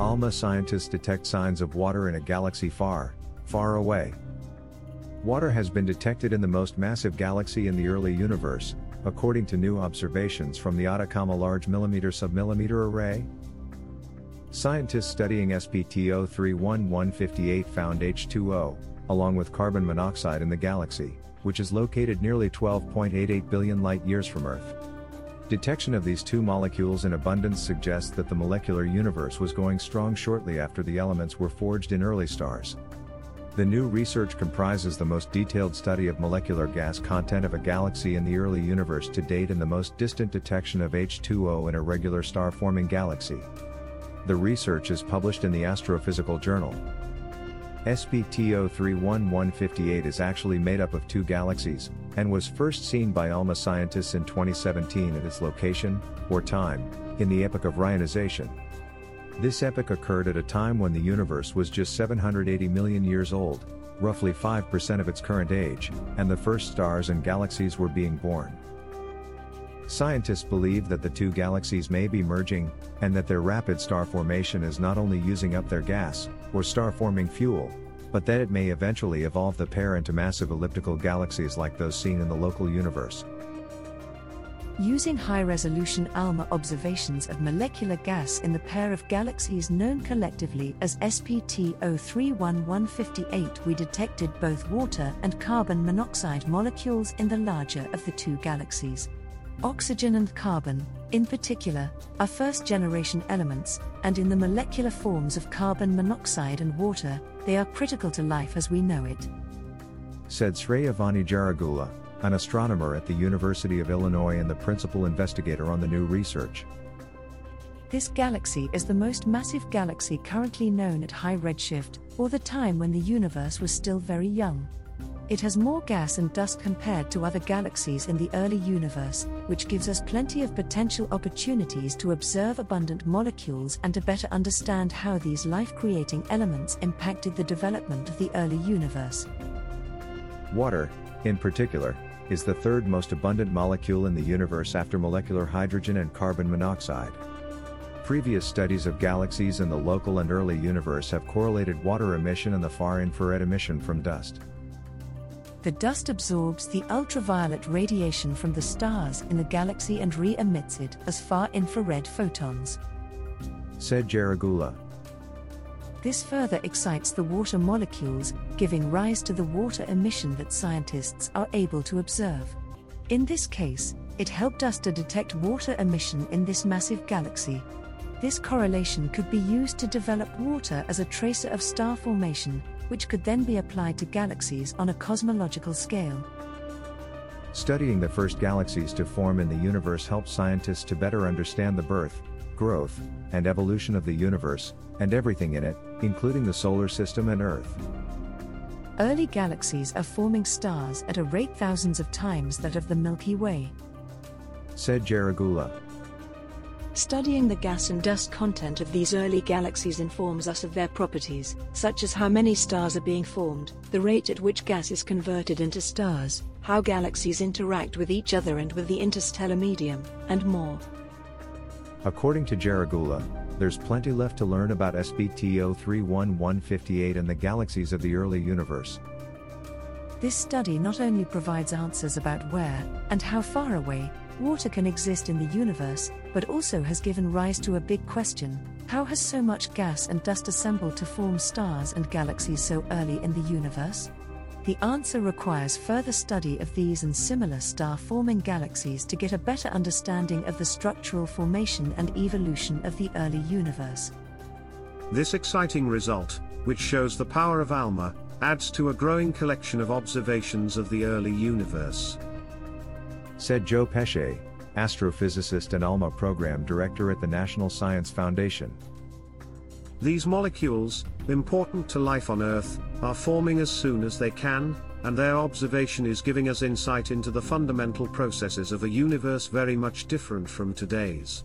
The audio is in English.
ALMA scientists detect signs of water in a galaxy far, far away. Water has been detected in the most massive galaxy in the early universe, according to new observations from the Atacama Large Millimeter Submillimeter Array. Scientists studying SPT 031158 found H2O, along with carbon monoxide in the galaxy, which is located nearly 12.88 billion light years from Earth. Detection of these two molecules in abundance suggests that the molecular universe was going strong shortly after the elements were forged in early stars. The new research comprises the most detailed study of molecular gas content of a galaxy in the early universe to date and the most distant detection of H2O in a regular star-forming galaxy. The research is published in the Astrophysical Journal. SPT 031158 is actually made up of two galaxies, and was first seen by ALMA scientists in 2017 at its location, or time, in the epoch of Reionization. This epoch occurred at a time when the universe was just 780 million years old, roughly 5% of its current age, and the first stars and galaxies were being born. Scientists believe that the two galaxies may be merging, and that their rapid star formation is not only using up their gas, or star forming fuel, but that it may eventually evolve the pair into massive elliptical galaxies like those seen in the local universe. Using high resolution ALMA observations of molecular gas in the pair of galaxies known collectively as SPT 031158, we detected both water and carbon monoxide molecules in the larger of the two galaxies. Oxygen and carbon, in particular, are first generation elements, and in the molecular forms of carbon monoxide and water, they are critical to life as we know it. Said Sreevani Jarugula, an astronomer at the University of Illinois and the principal investigator on the new research. This galaxy is the most massive galaxy currently known at high redshift, or the time when the universe was still very young. It has more gas and dust compared to other galaxies in the early universe, which gives us plenty of potential opportunities to observe abundant molecules and to better understand how these life creating elements impacted the development of the early universe. Water, in particular, is the third most abundant molecule in the universe after molecular hydrogen and carbon monoxide. Previous studies of galaxies in the local and early universe have correlated water emission and the far infrared emission from dust the dust absorbs the ultraviolet radiation from the stars in the galaxy and re emits it as far infrared photons. Said Jarugula. This further excites the water molecules, giving rise to the water emission that scientists are able to observe. In this case, it helped us to detect water emission in this massive galaxy. This correlation could be used to develop water as a tracer of star formation, which could then be applied to galaxies on a cosmological scale. Studying the first galaxies to form in the universe helps scientists to better understand the birth, growth, and evolution of the universe, and everything in it, including the solar system and Earth. Early galaxies are forming stars at a rate thousands of times that of the Milky Way. Said Jarugula. Studying the gas and dust content of these early galaxies informs us of their properties, such as how many stars are being formed, the rate at which gas is converted into stars, how galaxies interact with each other and with the interstellar medium, and more. According to Jarugula, there's plenty left to learn about SPT 031158 and the galaxies of the early universe. This study not only provides answers about where and how far away water can exist in the universe, but also has given rise to a big question how has so much gas and dust assembled to form stars and galaxies so early in the universe? The answer requires further study of these and similar star forming galaxies to get a better understanding of the structural formation and evolution of the early universe. This exciting result, which shows the power of ALMA, adds to a growing collection of observations of the early universe said Joe Pesce, astrophysicist and ALMA program director at the National Science Foundation. These molecules, important to life on Earth, are forming as soon as they can, and their observation is giving us insight into the fundamental processes of a universe very much different from today's.